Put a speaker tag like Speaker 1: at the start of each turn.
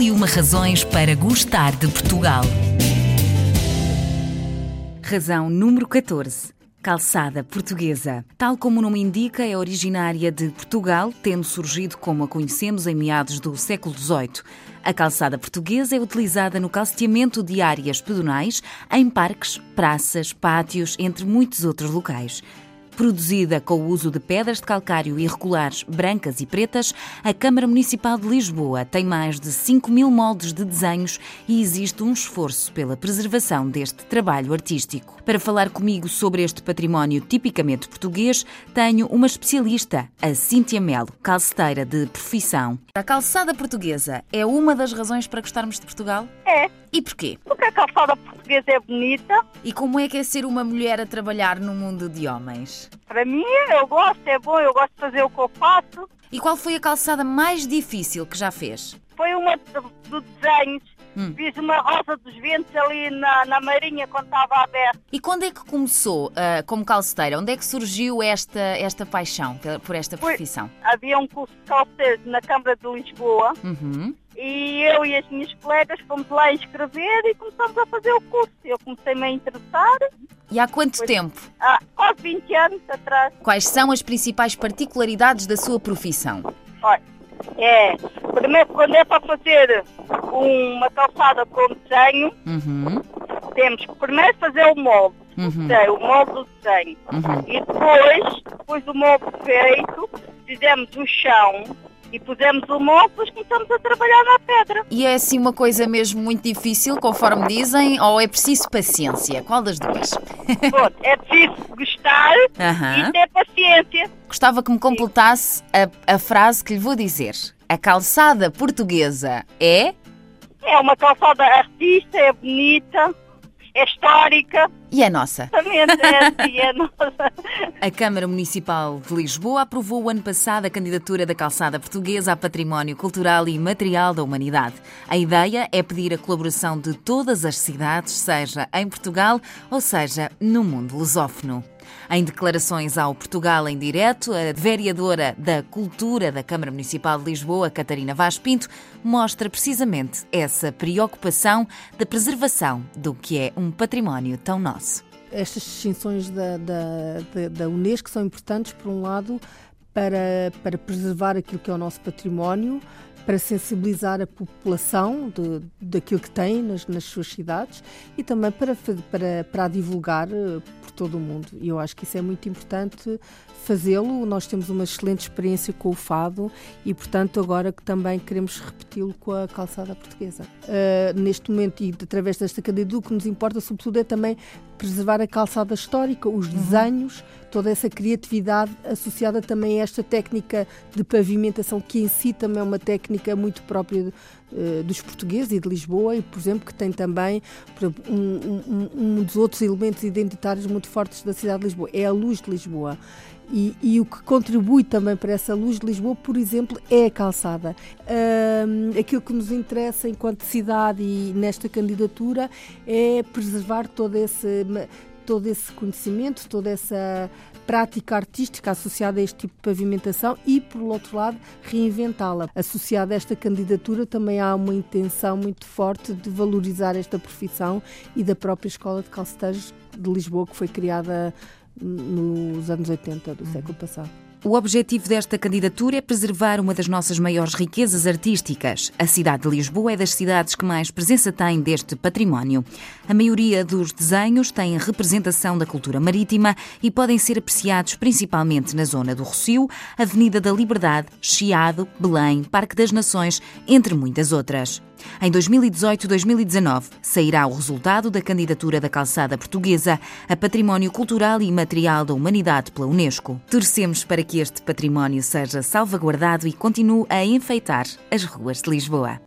Speaker 1: E uma razões para gostar de Portugal.
Speaker 2: Razão número 14. Calçada portuguesa. Tal como o nome indica, é originária de Portugal, tendo surgido como a conhecemos em meados do século XVIII. A calçada portuguesa é utilizada no calceteamento de áreas pedonais, em parques, praças, pátios, entre muitos outros locais. Produzida com o uso de pedras de calcário irregulares brancas e pretas, a Câmara Municipal de Lisboa tem mais de 5 mil moldes de desenhos e existe um esforço pela preservação deste trabalho artístico. Para falar comigo sobre este património tipicamente português, tenho uma especialista, a Cíntia Melo, calceteira de profissão. A calçada portuguesa é uma das razões para gostarmos de Portugal?
Speaker 3: É.
Speaker 2: E porquê?
Speaker 3: Porque a calçada portuguesa é bonita.
Speaker 2: E como é que é ser uma mulher a trabalhar no mundo de homens?
Speaker 3: Para mim, eu gosto, é bom, eu gosto de fazer o que eu faço.
Speaker 2: E qual foi a calçada mais difícil que já fez?
Speaker 3: Foi uma do, do desenhos. Hum. Fiz uma rosa dos ventos ali na, na Marinha quando estava aberta.
Speaker 2: E quando é que começou uh, como calceteira? Onde é que surgiu esta, esta paixão por esta profissão?
Speaker 3: Foi, havia um curso de calceteiro na Câmara de Lisboa.
Speaker 2: Uhum.
Speaker 3: E eu e as minhas colegas fomos lá inscrever e começamos a fazer o curso. Eu comecei-me a interessar.
Speaker 2: E há quanto Foi, tempo?
Speaker 3: Há quase 20 anos atrás.
Speaker 2: Quais são as principais particularidades da sua profissão?
Speaker 3: Olha, é, primeiro, quando é para fazer uma calçada com desenho,
Speaker 2: uhum.
Speaker 3: temos que primeiro fazer o molde,
Speaker 2: uhum.
Speaker 3: o molde do desenho.
Speaker 2: Uhum.
Speaker 3: E depois, depois do molde feito, fizemos o chão, e pusemos o molde, depois começamos a trabalhar na pedra.
Speaker 2: E é assim uma coisa mesmo muito difícil, conforme dizem, ou é preciso paciência? Qual das duas?
Speaker 3: Bom, é preciso gostar e ter paciência.
Speaker 2: Gostava que me completasse a, a frase que lhe vou dizer. A calçada portuguesa é?
Speaker 3: É uma calçada artista, é bonita, é histórica.
Speaker 2: E é nossa.
Speaker 3: Exatamente, é, é nossa.
Speaker 2: A Câmara Municipal de Lisboa aprovou o ano passado a candidatura da calçada portuguesa a Património Cultural e Material da Humanidade. A ideia é pedir a colaboração de todas as cidades, seja em Portugal ou seja no mundo lusófono. Em declarações ao Portugal em Direto, a vereadora da Cultura da Câmara Municipal de Lisboa, Catarina Vaz Pinto, mostra precisamente essa preocupação da preservação do que é um património tão nosso.
Speaker 4: Estas distinções da, da, da, da Unesco são importantes, por um lado, para, para preservar aquilo que é o nosso património, para sensibilizar a população de, daquilo que tem nas, nas suas cidades e também para, para, para divulgar eh, por todo o mundo. E eu acho que isso é muito importante fazê-lo. Nós temos uma excelente experiência com o fado e, portanto, agora que também queremos repeti-lo com a calçada portuguesa. Uh, neste momento, e através desta cadeia, o que nos importa, sobretudo, é também preservar a calçada histórica, os uhum. Toda essa criatividade associada também a esta técnica de pavimentação, que em si também é uma técnica muito própria uh, dos portugueses e de Lisboa, e, por exemplo, que tem também exemplo, um, um, um dos outros elementos identitários muito fortes da cidade de Lisboa, é a luz de Lisboa. E, e, o que contribui também para essa luz de Lisboa, por exemplo, é a calçada. Um, aquilo que nos interessa enquanto cidade e nesta candidatura é preservar todo esse, todo esse conhecimento, toda essa prática artística associada a este tipo de pavimentação e, por outro lado, reinventá-la. Associada a esta candidatura também há uma intenção muito forte de valorizar esta profissão e da própria Escola de Calceteiros de Lisboa, que foi criada nos anos 80 do século passado.
Speaker 2: O objetivo desta candidatura é preservar uma das nossas maiores riquezas artísticas. A cidade de Lisboa é das cidades que mais presença tem deste património. A maioria dos desenhos tem representação da cultura marítima e podem ser apreciados principalmente na zona do Rocio, Avenida da Liberdade, Chiado, Belém, Parque das Nações, entre muitas outras. Em 2018-2019 sairá o resultado da candidatura da calçada portuguesa a Património Cultural e Imaterial da Humanidade pela Unesco. Torcemos para que este património seja salvaguardado e continue a enfeitar as ruas de Lisboa.